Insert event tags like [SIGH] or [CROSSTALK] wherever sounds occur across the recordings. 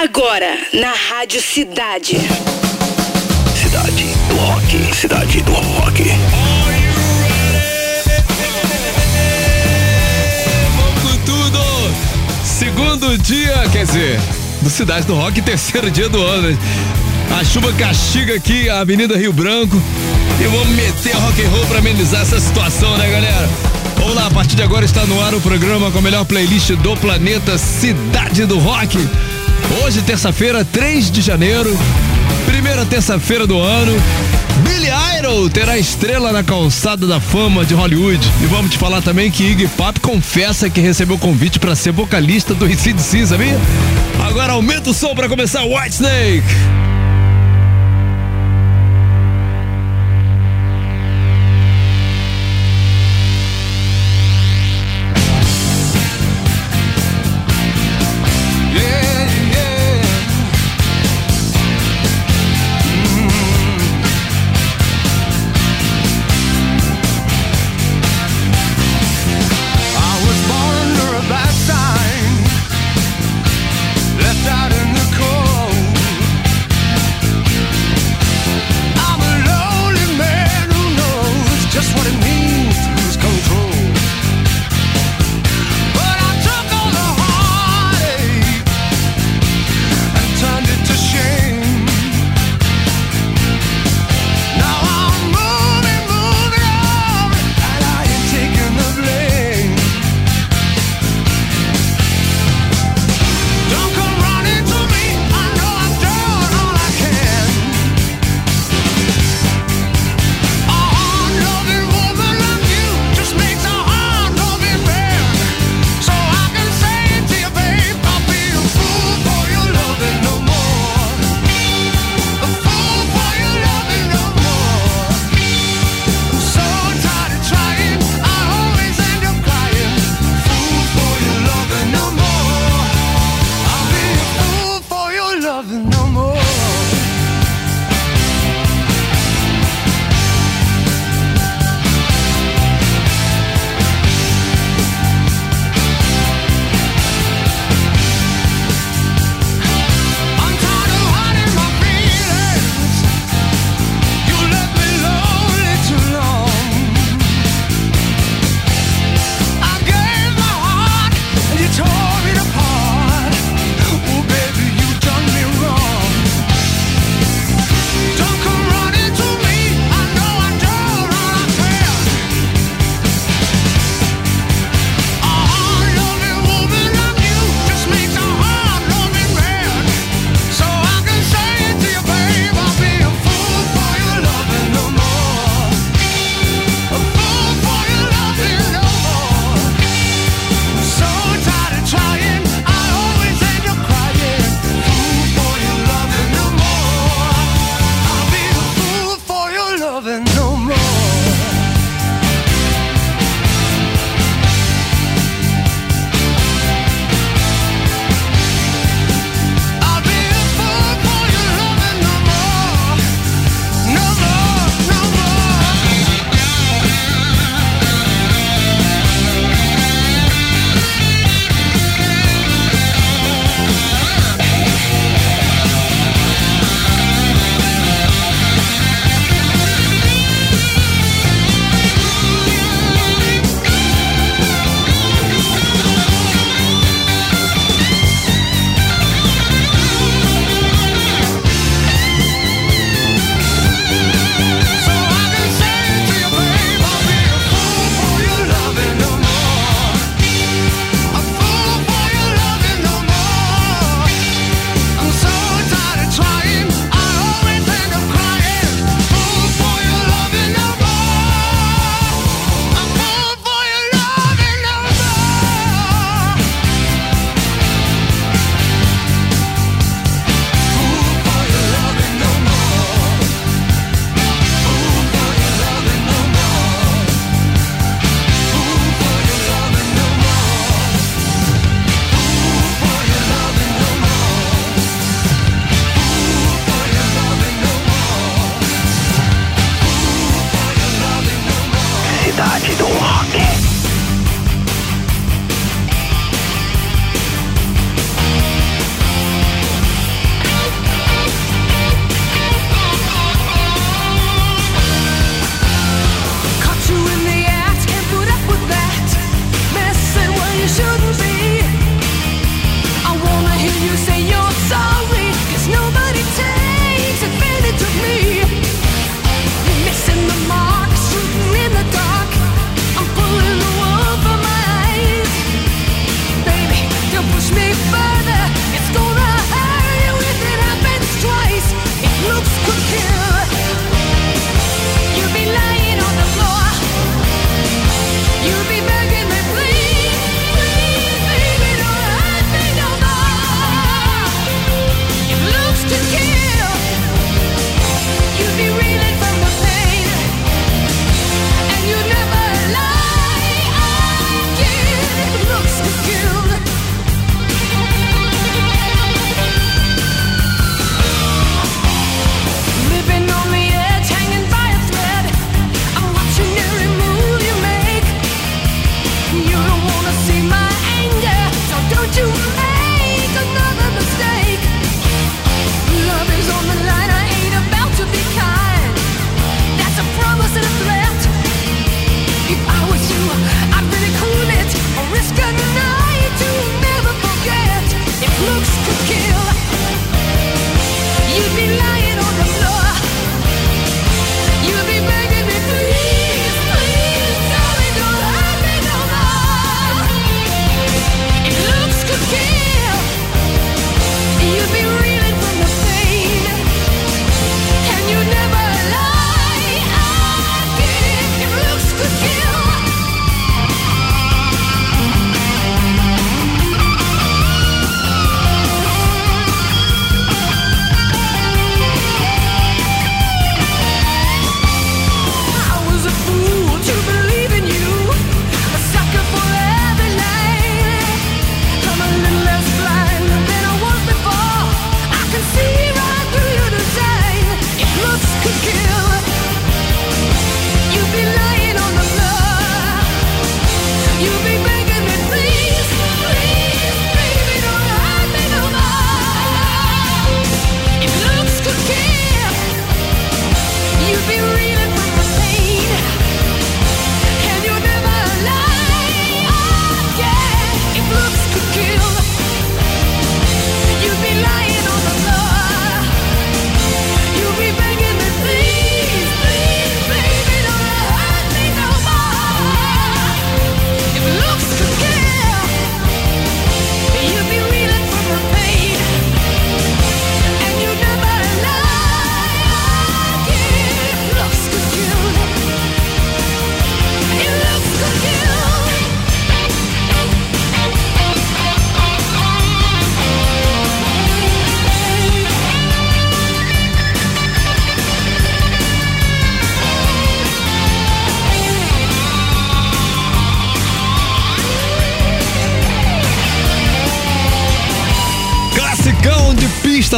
Agora, na Rádio Cidade. Cidade do Rock. Cidade do Rock. Vamos com tudo! Segundo dia, quer dizer, do Cidade do Rock, terceiro dia do ano. né? A chuva castiga aqui a Avenida Rio Branco e vamos meter rock and roll pra amenizar essa situação, né, galera? Vamos lá, a partir de agora está no ar o programa com a melhor playlist do planeta Cidade do Rock. Hoje, terça-feira, 3 de janeiro, primeira terça-feira do ano. Billy Idol terá estrela na calçada da fama de Hollywood. E vamos te falar também que Iggy Pop confessa que recebeu convite para ser vocalista do ICDC, sabia? Agora aumenta o som para começar White Snake.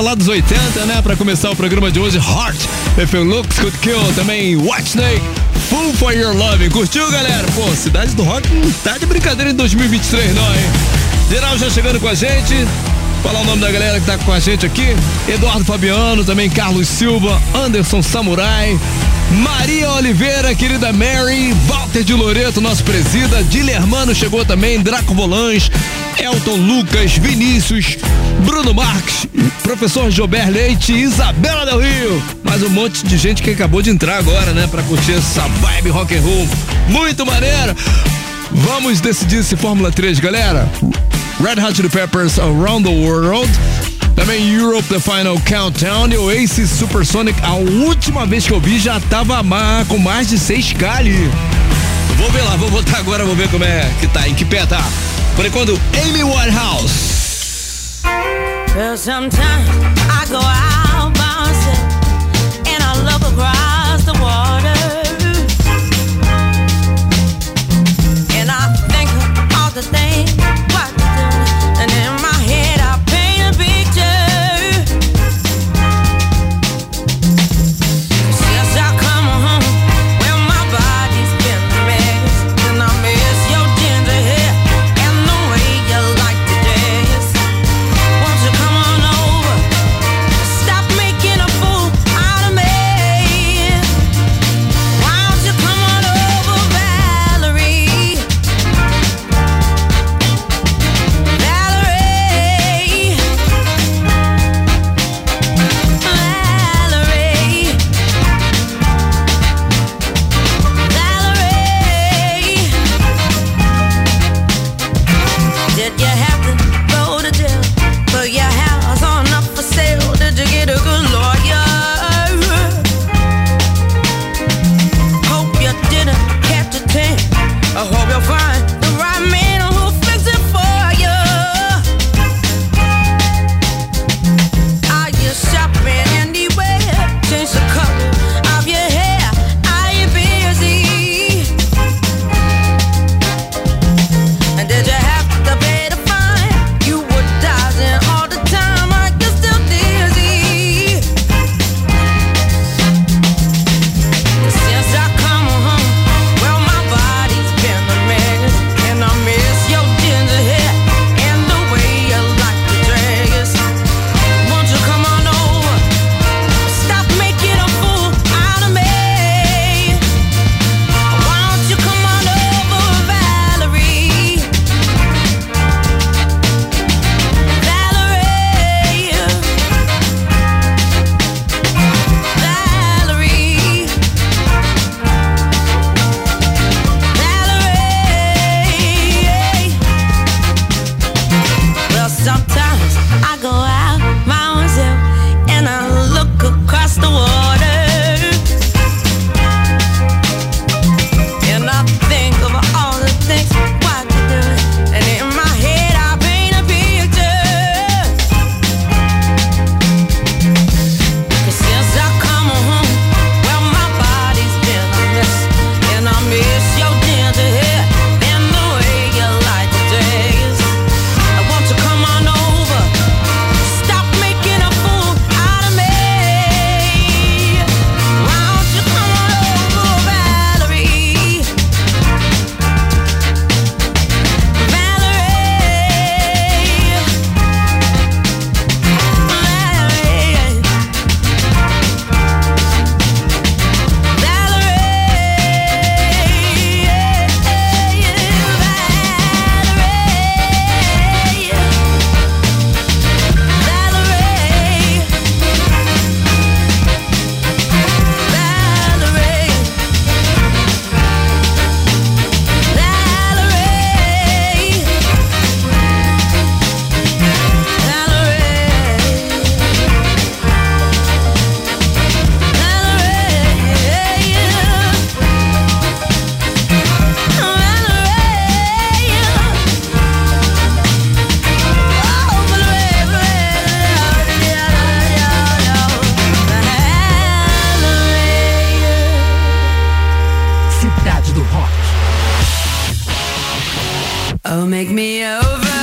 Festa lá dos 80, né? Pra começar o programa de hoje, Heart, If Your Looks Could Kill, também White Snake, Full For Your Love. Curtiu, galera? Pô, Cidade do Rock não tá de brincadeira em 2023 não, hein? Geral já chegando com a gente, Falar o nome da galera que tá com a gente aqui: Eduardo Fabiano, também Carlos Silva, Anderson Samurai, Maria Oliveira, querida Mary, Walter de Loreto, nosso presida, Dilermano chegou também, Draco Volães, Elton Lucas, Vinícius, Bruno Marques, professor Gilbert Leite, Isabela Del Rio. Mais um monte de gente que acabou de entrar agora, né, pra curtir essa vibe rock and roll. Muito maneiro. Vamos decidir se Fórmula 3, galera. Red Hot Chili Peppers Around the World. Também Europe The Final Countdown e Oasis Supersonic. A última vez que eu vi já tava com mais de 6K ali. Vou ver lá, vou voltar agora, vou ver como é que tá, em que pé tá. Por enquanto, Amy Winehouse. Well, sometimes I go out love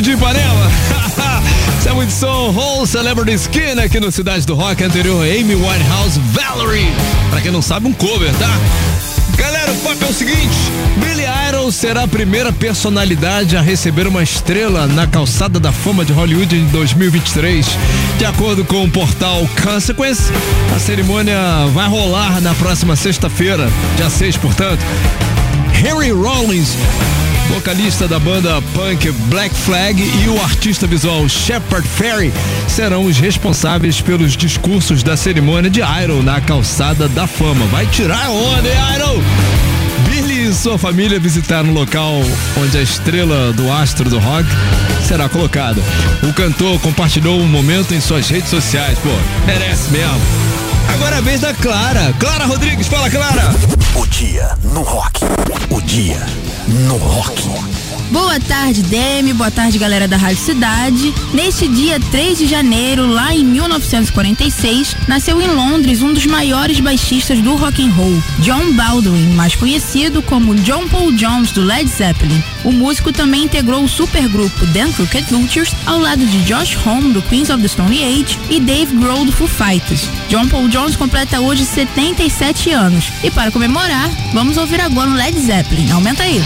de Ipanema. Isso é muito som. Whole Celebrity Skin aqui no Cidade do Rock anterior. Amy Winehouse Valerie. Pra quem não sabe, um cover, tá? Galera, o papo é o seguinte: Billy Idol será a primeira personalidade a receber uma estrela na calçada da fama de Hollywood em 2023. De acordo com o portal Consequence, a cerimônia vai rolar na próxima sexta-feira, dia 6, portanto. Harry Rollins vocalista da banda punk Black Flag e o artista visual Shepard Ferry serão os responsáveis pelos discursos da cerimônia de Iron na calçada da fama. Vai tirar onda, hein, Iron? Billy e sua família visitaram o local onde a estrela do astro do rock será colocada. O cantor compartilhou o momento em suas redes sociais. Pô, merece mesmo. Agora é a vez da Clara. Clara Rodrigues, fala, Clara. O dia no rock. O dia no rock. Boa tarde, Demi. Boa tarde, galera da Rádio Cidade. Neste dia 3 de janeiro, lá em 1946, nasceu em Londres um dos maiores baixistas do rock and roll, John Baldwin, mais conhecido como John Paul Jones do Led Zeppelin. O músico também integrou o supergrupo The Crooked Vultures ao lado de Josh Homme do Queens of the Stone Age e Dave Grohl do Foo Fighters. John Paul Jones completa hoje 77 anos e para comemorar, vamos ouvir agora um Led Zeppelin. Aumenta aí.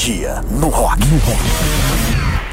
Dia no rock. No rock.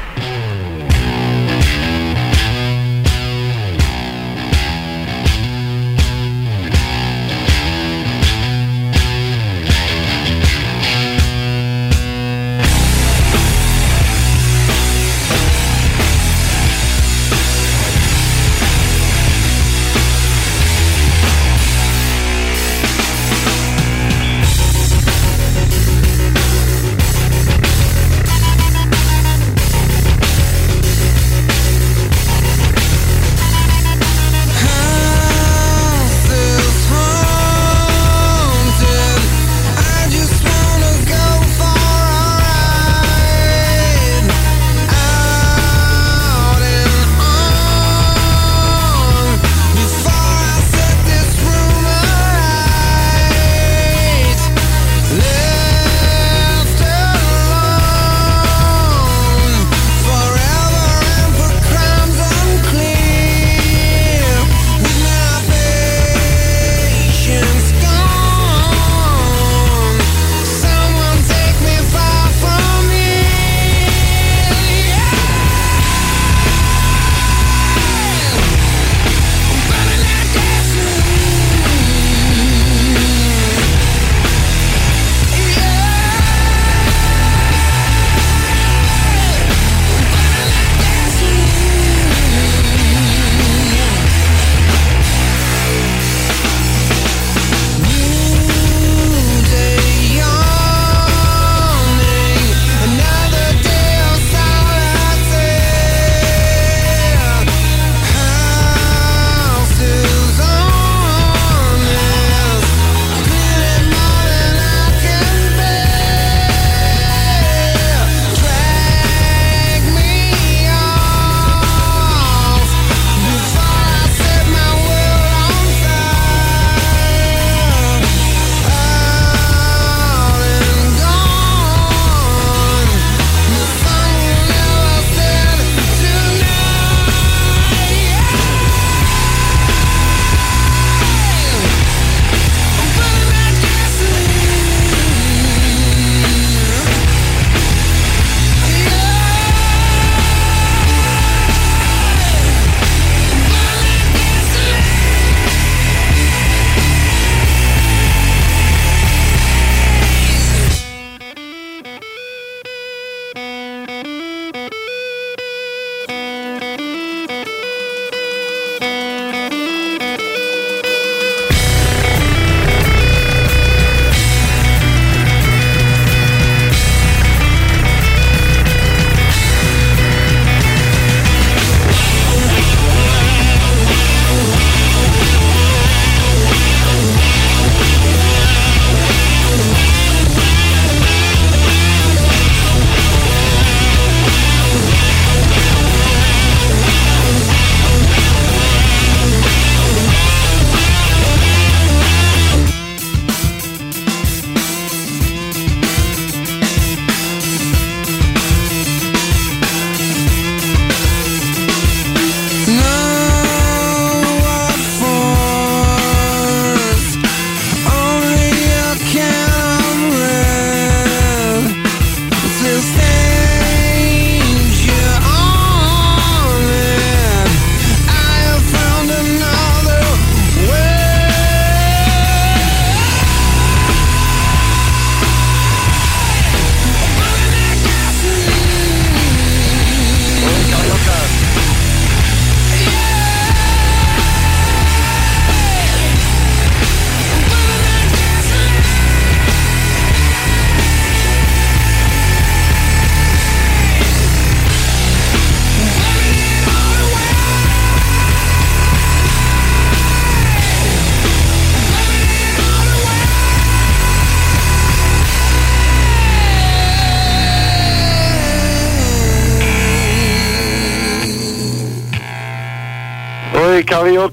Oi,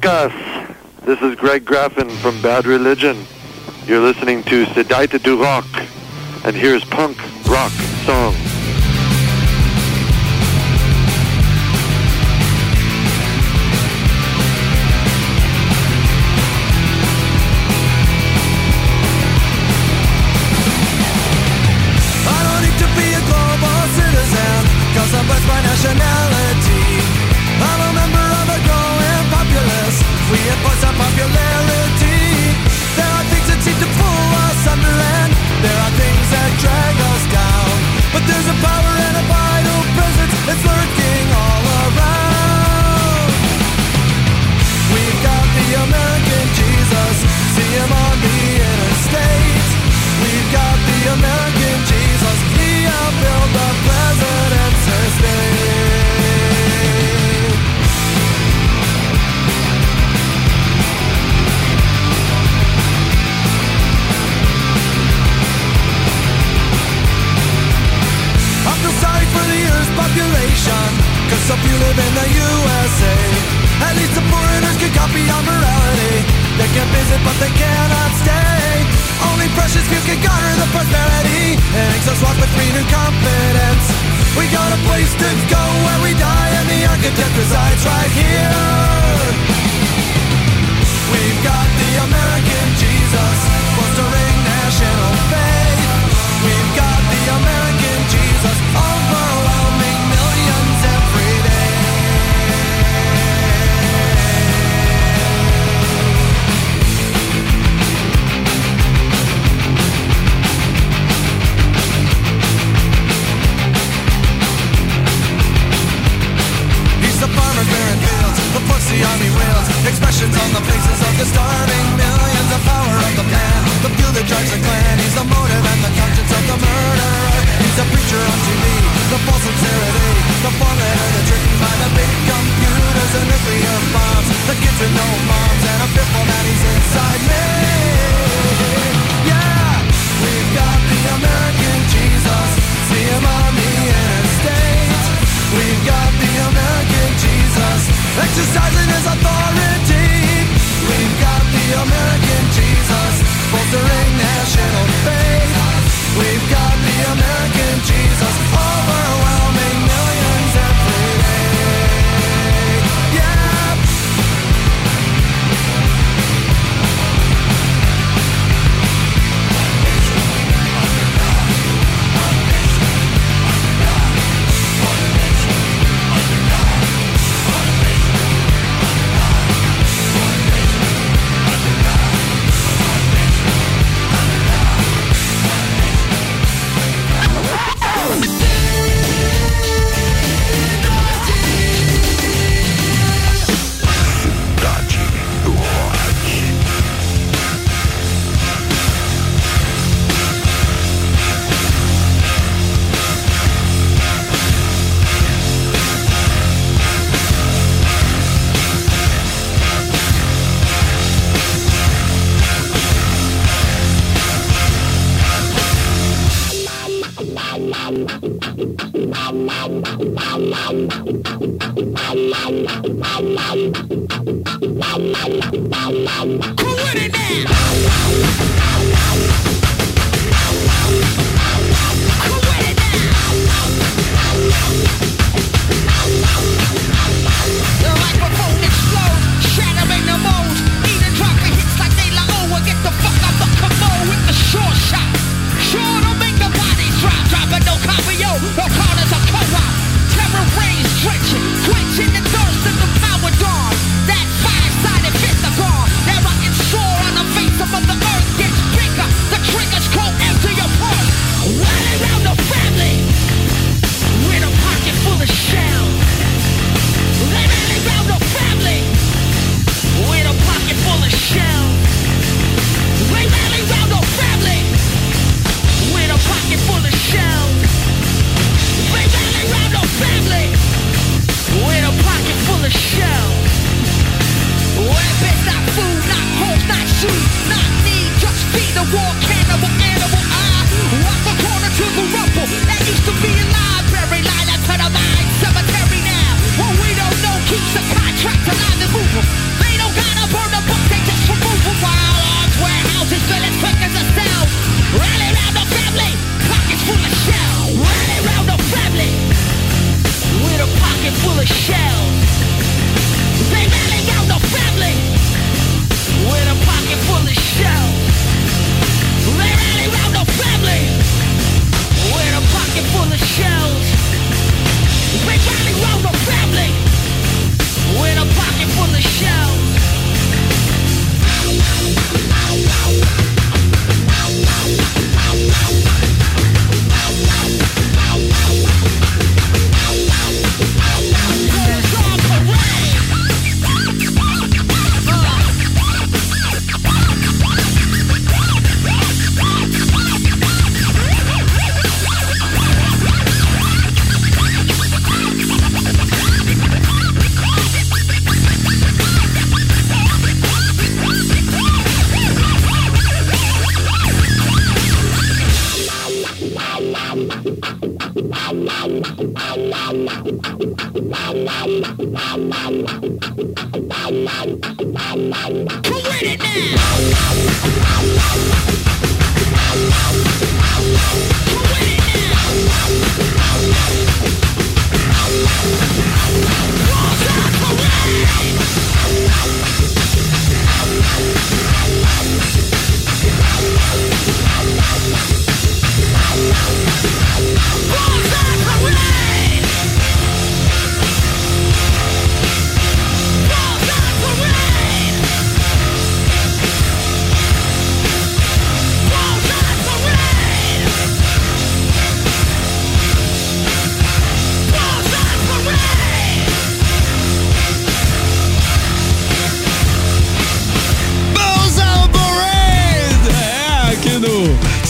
This is Greg Graffin from Bad Religion. You're listening to Sedaita du Rock, and here's punk rock song. nation. Cause if you live in the USA At least the foreigners can copy our morality. They can visit but they cannot stay. Only precious few can garner the prosperity. And exhaust swap between confidence. We got a place to go where we die And the architect resides right here. We've got the American Jesus Fostering national faith. We've got the American Jesus the army wheels, expressions on the faces of the starving millions, the power of the man, the fuel that drives the clan. He's the motive and the conscience of the murderer. He's the preacher on TV, the false sincerity, the formula that's written by the big computers, the nuclear bombs, the kids with no moms, and I'm fearful that he's inside me. Yeah, we've got the American Jesus, see him on the interstate. We've got the American Jesus exercising his authority. We've got the American Jesus bolstering national faith. We've got the American Jesus overwhelming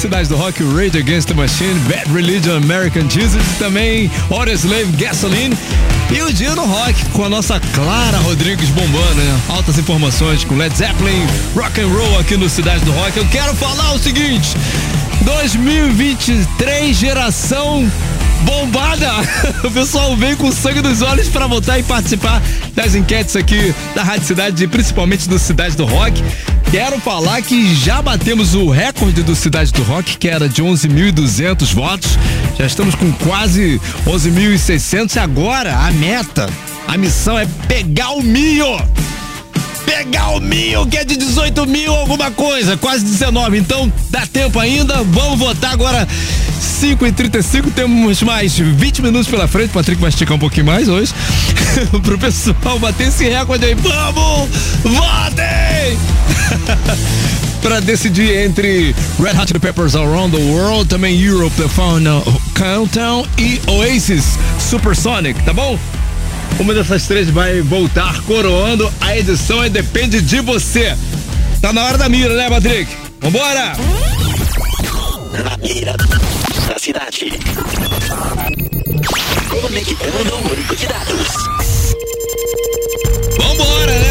Cidade do Rock, Rage Against the Machine, Bad Religion, American Jesus também Slave Gasoline. E o dia no rock com a nossa Clara Rodrigues bombando, né? Altas informações com Led Zeppelin, rock and roll aqui no Cidade do Rock. Eu quero falar o seguinte: 2023 geração bombada. [LAUGHS] O pessoal vem com sangue nos olhos para voltar e participar das enquetes aqui da Rádio Cidade principalmente do Cidade do Rock. Quero falar que já batemos o recorde do Cidade do Rock, que era de 11.200 votos. Já estamos com quase 11.600 e agora a meta, a missão é pegar o mil pegar o mil, que é de 18 mil alguma coisa, quase 19. Então dá tempo ainda, vamos votar agora. 5 e 35 temos mais 20 minutos pela frente. Patrick vai esticar um pouquinho mais hoje. [LAUGHS] Pro pessoal bater esse recorde aí. Vamos! Votem! [LAUGHS] Pra decidir entre Red Hot Chili Peppers Around the World, também Europe, The Final Countdown e Oasis Supersonic, tá bom? Uma dessas três vai voltar coroando a edição e depende de você. Tá na hora da mira, né, Patrick? Vambora! Na mira da cidade. Conectando o banco de dados. Vambora, né?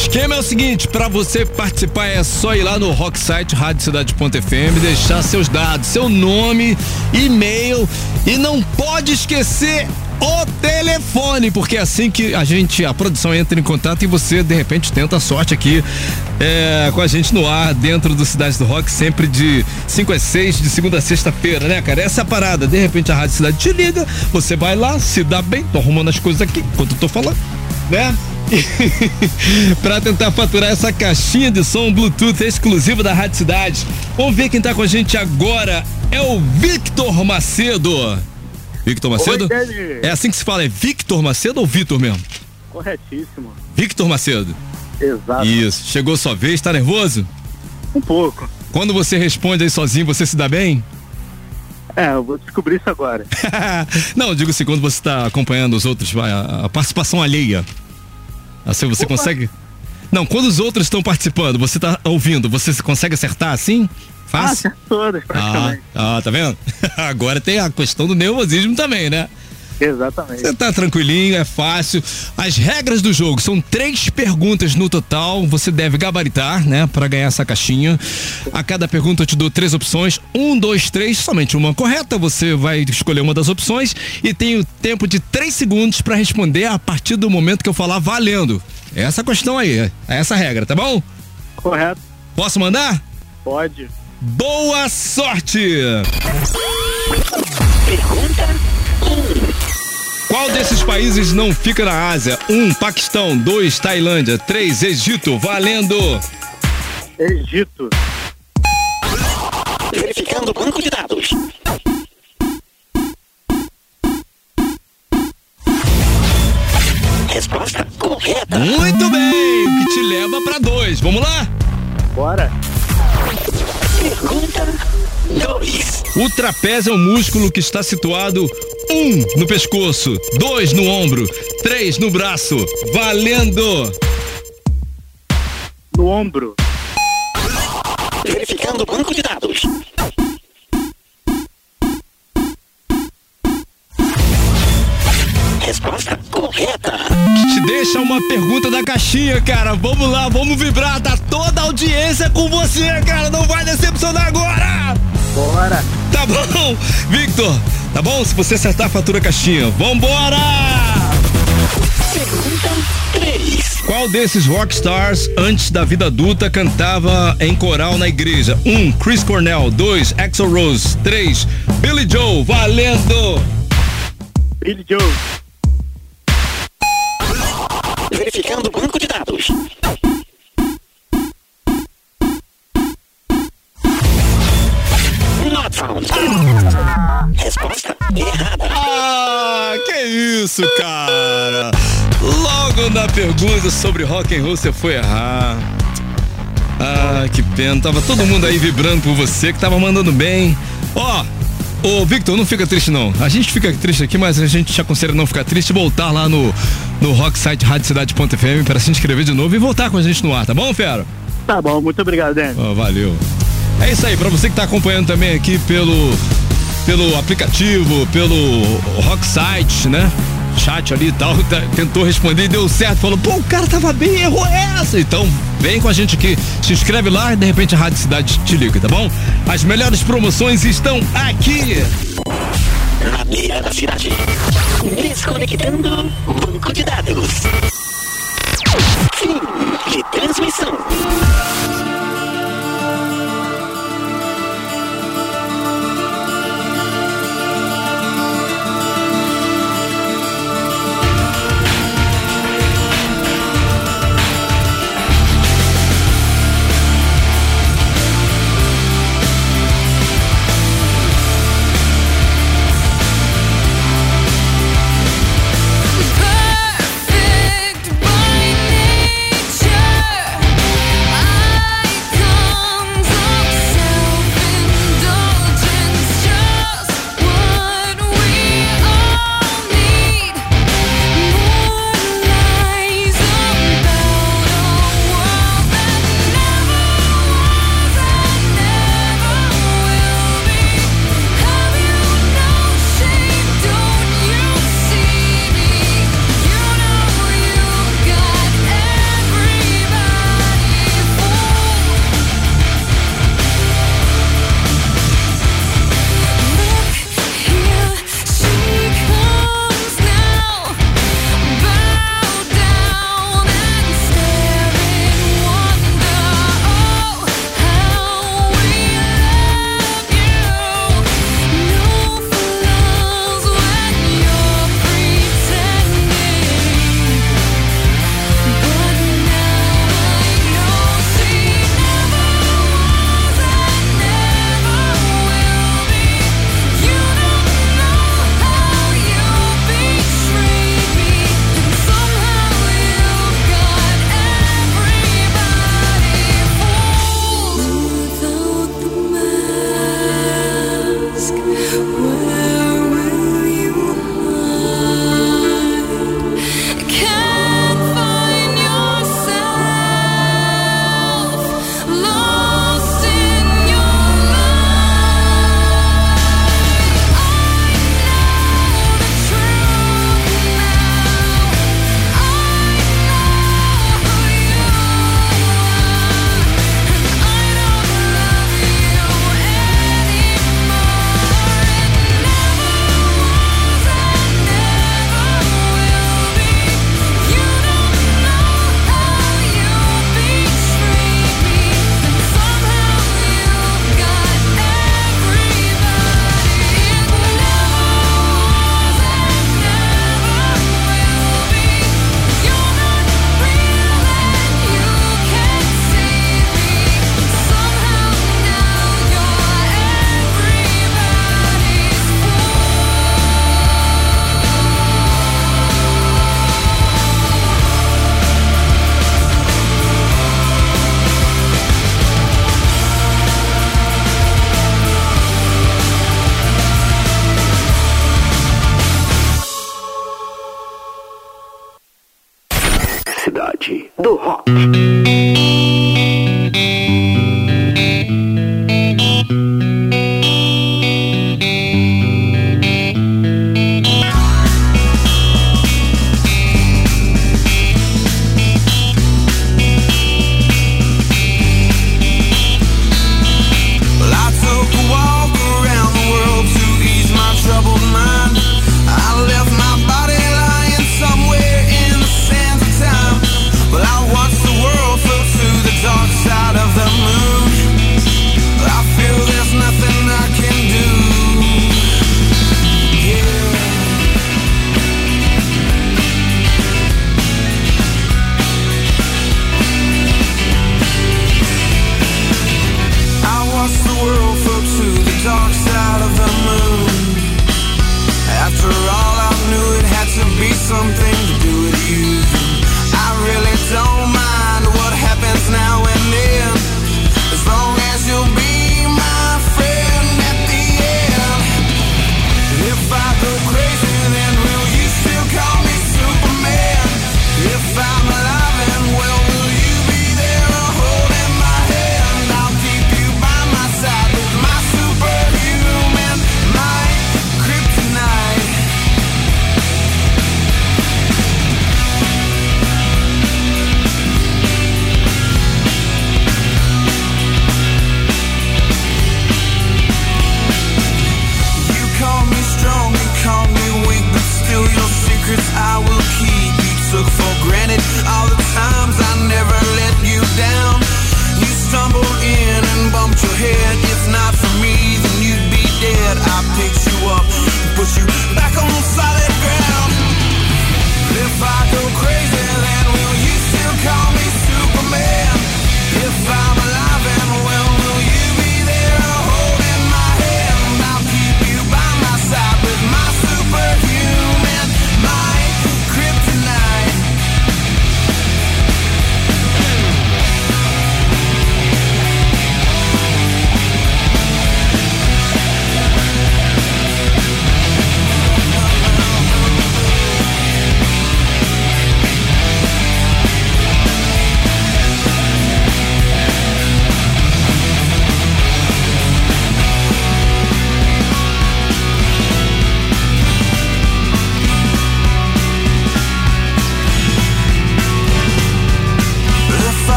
Esquema é o seguinte, pra você participar é só ir lá no Rocksite Radiocidade.fm, deixar seus dados, seu nome, e-mail e não pode esquecer o telefone, porque é assim que a gente, a produção entra em contato e você de repente tenta a sorte aqui é, com a gente no ar, dentro do Cidade do Rock, sempre de 5 a 6, de segunda a sexta-feira, né, cara? Essa é a parada. De repente a Rádio Cidade te liga, você vai lá, se dá bem, tô arrumando as coisas aqui enquanto eu tô falando, né? [LAUGHS] para tentar faturar essa caixinha de som Bluetooth exclusiva da Rádio Cidade. Vamos ver quem tá com a gente agora. É o Victor Macedo. Victor Macedo? Oi, é assim que se fala, é Victor Macedo ou Vitor mesmo? Corretíssimo. Victor Macedo. Exato. Isso. Chegou sua vez, tá nervoso? Um pouco. Quando você responde aí sozinho, você se dá bem? É, eu vou descobrir isso agora. [LAUGHS] Não, digo assim, quando você tá acompanhando os outros, a, a participação alheia. Assim você Opa. consegue. Não, quando os outros estão participando, você tá ouvindo, você consegue acertar assim? Ah, Fácil? acertou todas, Ah, praticamente. ah, tá vendo? [LAUGHS] Agora tem a questão do nervosismo também, né? Exatamente. Você tá tranquilinho, é fácil. As regras do jogo são três perguntas no total. Você deve gabaritar, né, Pra ganhar essa caixinha. A cada pergunta eu te dou três opções: um, dois, três, somente uma correta. Você vai escolher uma das opções e tem o tempo de três segundos pra responder a partir do momento que eu falar valendo. É Essa questão aí, é essa regra, tá bom? Correto. Posso mandar? Pode. Boa sorte! Pergunta Qual desses países não fica na Ásia? Um, Paquistão. Dois, Tailândia. Três, Egito. Valendo! Egito. verificando o banco de dados. Resposta correta. Muito bem! O que te leva pra dois. Vamos lá? Bora. Pergunta 2. O trapézio é um músculo que está situado um no pescoço, dois no ombro, três no braço. Valendo! No ombro. Verificando o banco de dados. Resposta correta. Te deixa uma pergunta da caixinha, cara. Vamos lá, vamos vibrar. Tá toda a audiência com você, cara. Não vai decepcionar agora! Bora. Tá bom, Victor. Tá bom? Se você acertar, fatura a caixinha. Vambora! Pergunta 3. Qual desses rockstars antes da vida adulta cantava em coral na igreja? Um, Chris Cornell. Dois, Axel Rose. Três, Billy Joe. Valendo! Billy Joe. Errada. Ah, que isso, cara? Logo na pergunta sobre rock and roll você foi errar. Ah, que pena. Tava todo mundo aí vibrando por você, que tava mandando bem. Ó, ô Victor, não fica triste não. A gente fica triste aqui, mas a gente te aconselha a não ficar triste e voltar lá no, no Rock Site Radiocidade.fm para se inscrever de novo e voltar com a gente no ar, tá bom, Fera? Tá bom, muito obrigado, Dani. Ó, valeu. É isso aí, pra você que tá acompanhando também aqui pelo, pelo aplicativo, pelo Rock Site, né? Chat ali e tal, [LAUGHS] tá- tentou responder e deu certo. Falou, pô, o cara tava bem, errou essa. Então, vem com a gente aqui, se inscreve lá e de repente a Rádio Cidade te liga, tá bom? As melhores promoções estão aqui. Na beira da cidade. Desconectando banco de dados. Fim de transmissão.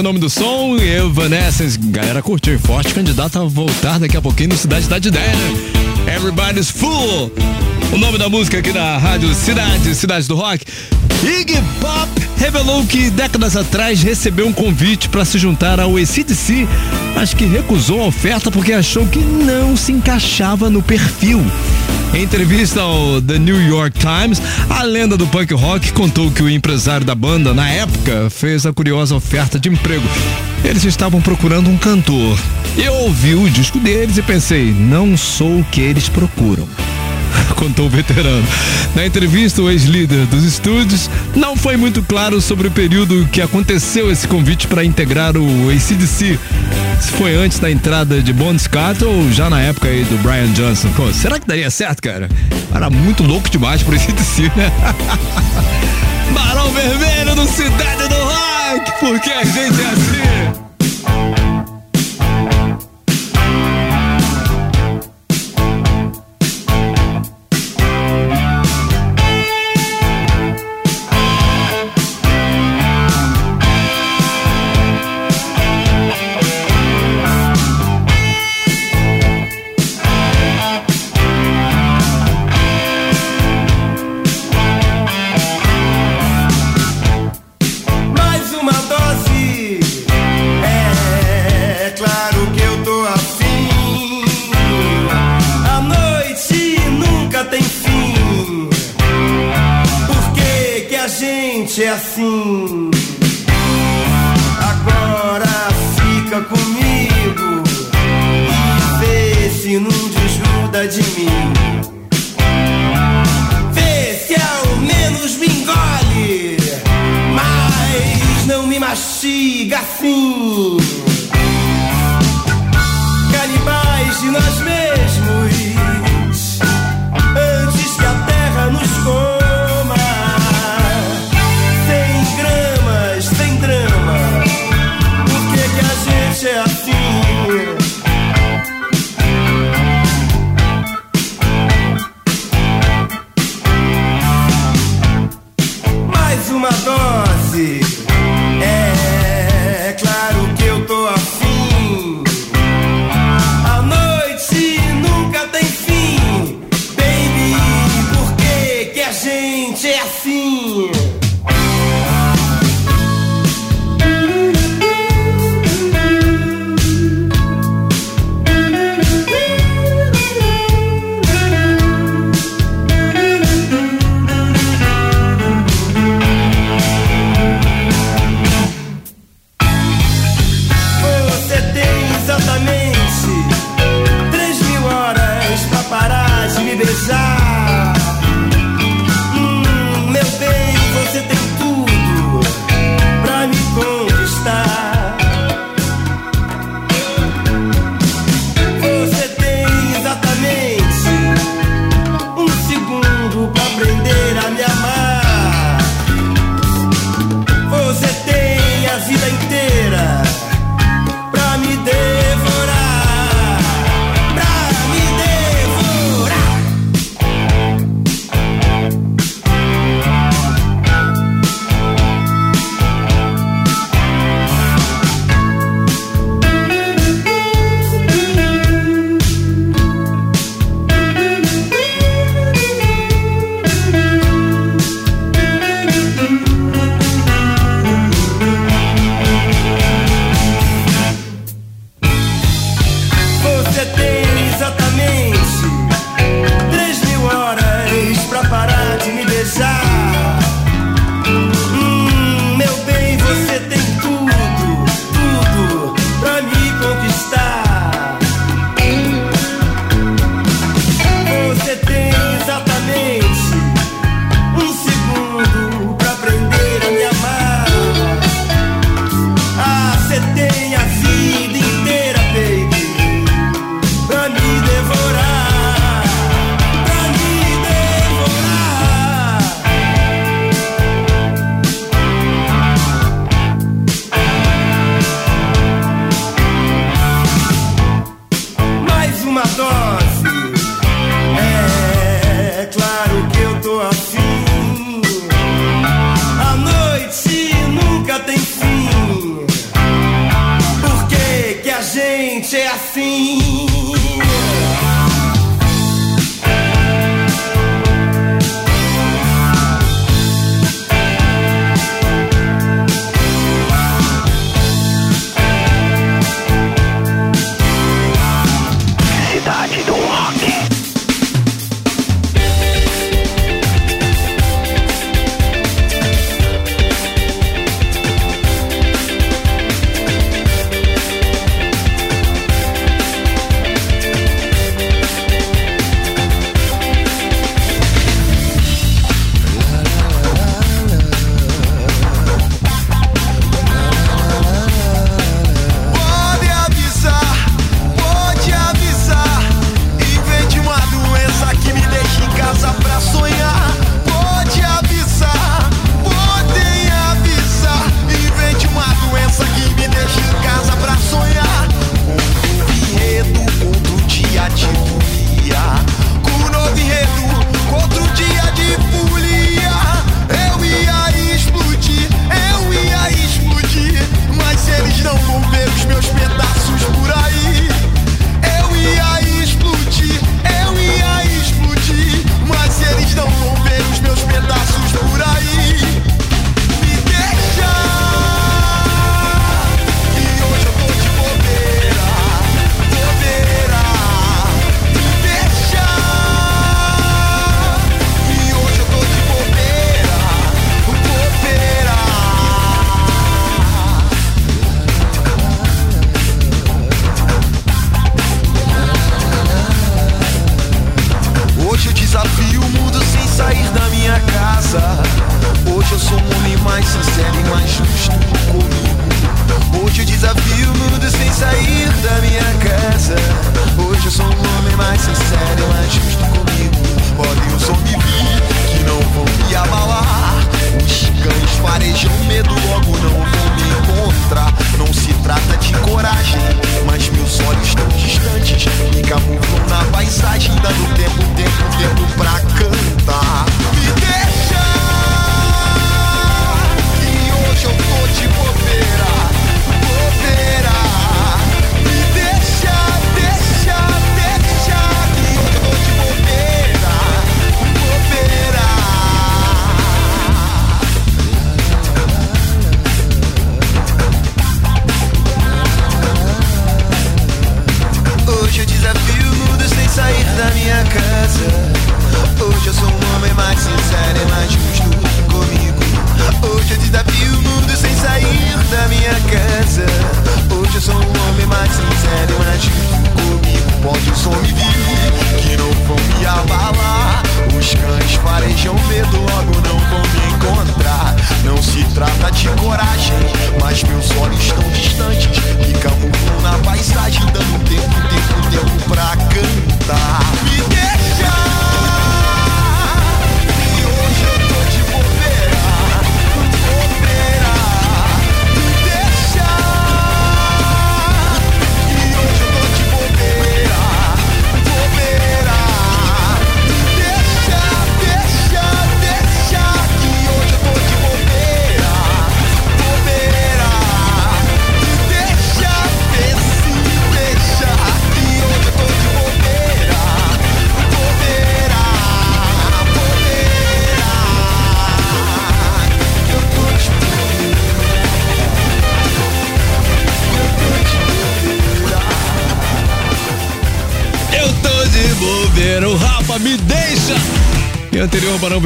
O nome do som. Evanescence, galera curtiu. Forte candidato a voltar daqui a pouquinho no Cidade da Ideia. Everybody's Full. O nome da música aqui na Rádio Cidade, Cidade do Rock. Iggy Pop revelou que décadas atrás recebeu um convite para se juntar ao ACDC, mas que recusou a oferta porque achou que não se encaixava no perfil. Em entrevista ao The New York Times, a lenda do punk rock contou que o empresário da banda, na época, fez a curiosa oferta de emprego. Eles estavam procurando um cantor. Eu ouvi o disco deles e pensei, não sou o que eles procuram [LAUGHS] contou o veterano. Na entrevista, o ex-líder dos estúdios não foi muito claro sobre o período que aconteceu esse convite para integrar o ACDC. Se foi antes da entrada de Bon Scott ou já na época aí do Brian Johnson. Pô, será que daria certo, cara? Era muito louco demais pro ACDC, né? [LAUGHS] Barão Vermelho do Cidade do Rock, porque a gente é assim. É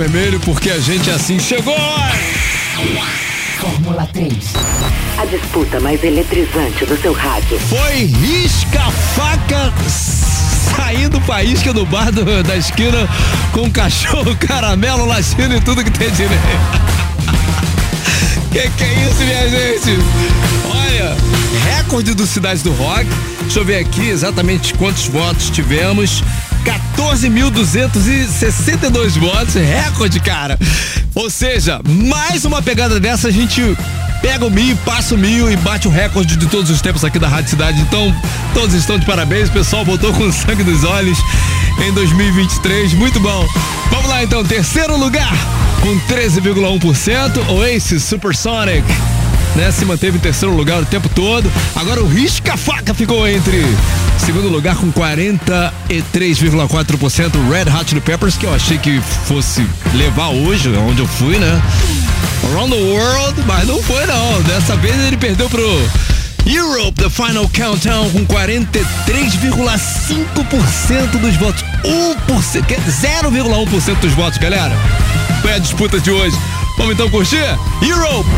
Vermelho, porque a gente assim chegou. Fórmula 3. A disputa mais eletrizante do seu rádio. Foi risca-faca saindo faísca no bar do- da esquina com cachorro, [LAUGHS] caramelo, latino e tudo que tem direito. [LAUGHS] Que que é isso, minha gente? Olha, recorde do Cidade do Rock. Deixa eu ver aqui exatamente quantos votos tivemos. 14.262 votos, recorde, cara. Ou seja, mais uma pegada dessa, a gente pega o mil, passa o mil e bate o recorde de todos os tempos aqui da Rádio Cidade. Então, todos estão de parabéns, o pessoal voltou com [LAUGHS] sangue nos olhos em 2023, muito bom. Vamos lá então, terceiro lugar, com 13,1%, Oasis Supersonic. Né, se manteve em terceiro lugar o tempo todo. Agora o Risca-Faca ficou entre segundo lugar com 43,4% Red Hot Chili Peppers, que eu achei que fosse levar hoje, onde eu fui, né? Around the World, mas não foi não. Dessa vez ele perdeu pro Europe, The Final Countdown, com 43,5% dos votos. 1%, que- 0,1% dos votos, galera. Foi a disputa de hoje. Vamos então curtir? Europe!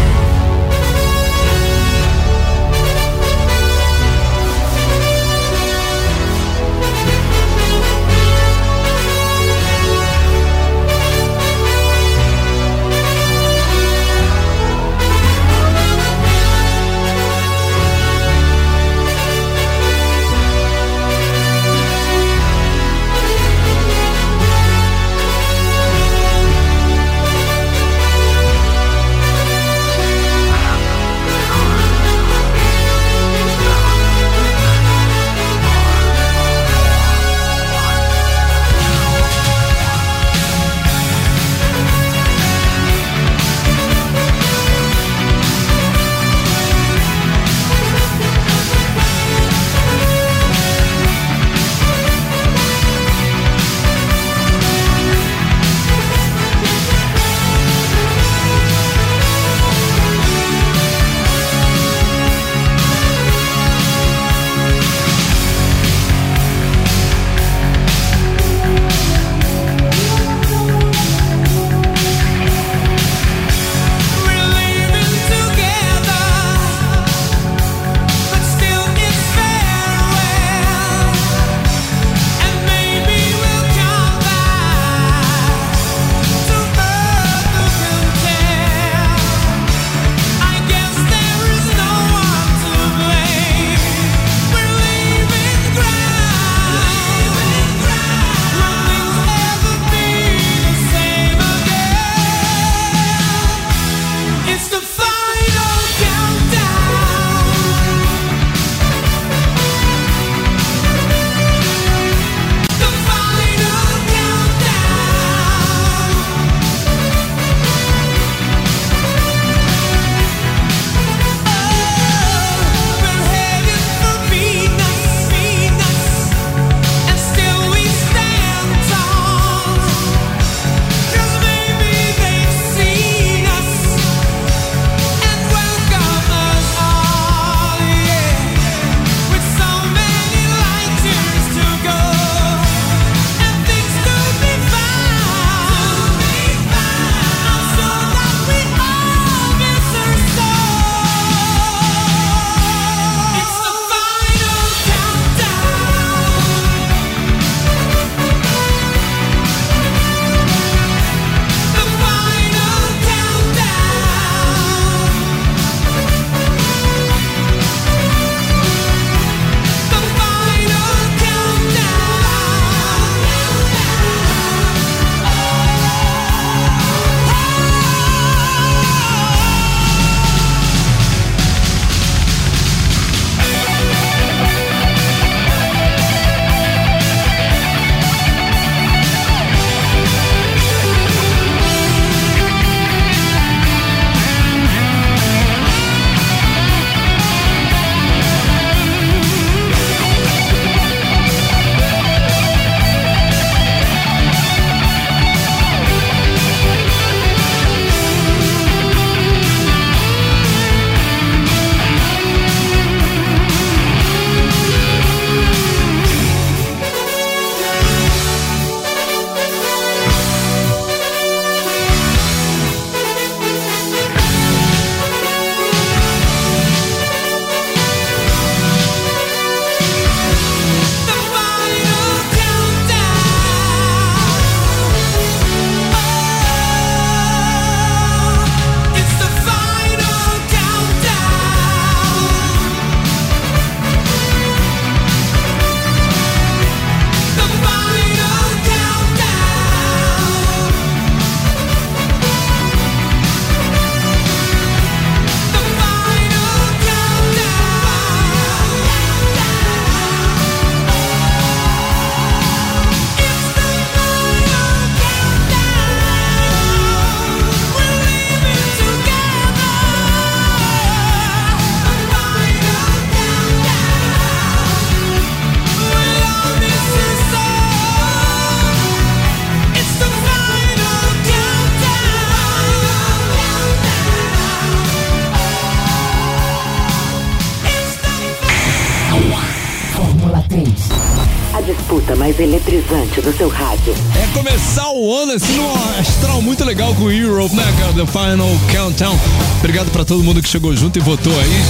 The Final Countdown. Obrigado pra todo mundo que chegou junto e votou aí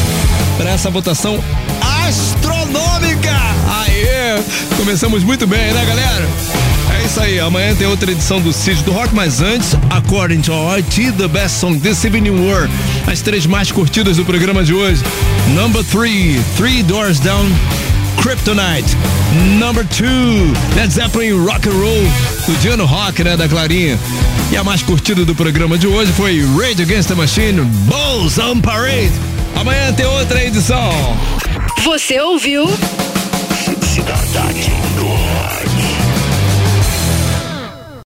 pra essa votação astronômica. Aê! Começamos muito bem, né, galera? É isso aí, amanhã tem outra edição do Cid do Rock, mas antes, according to IT, the best song this evening were as três mais curtidas do programa de hoje. Number three, Three Doors Down, Kryptonite. Number two, Led Zeppelin Rock and Roll, do dia no rock, né, da Clarinha. E a mais curtida do programa de hoje foi Rage Against the Machine, Bulls on Parade. Amanhã tem outra edição. Você ouviu?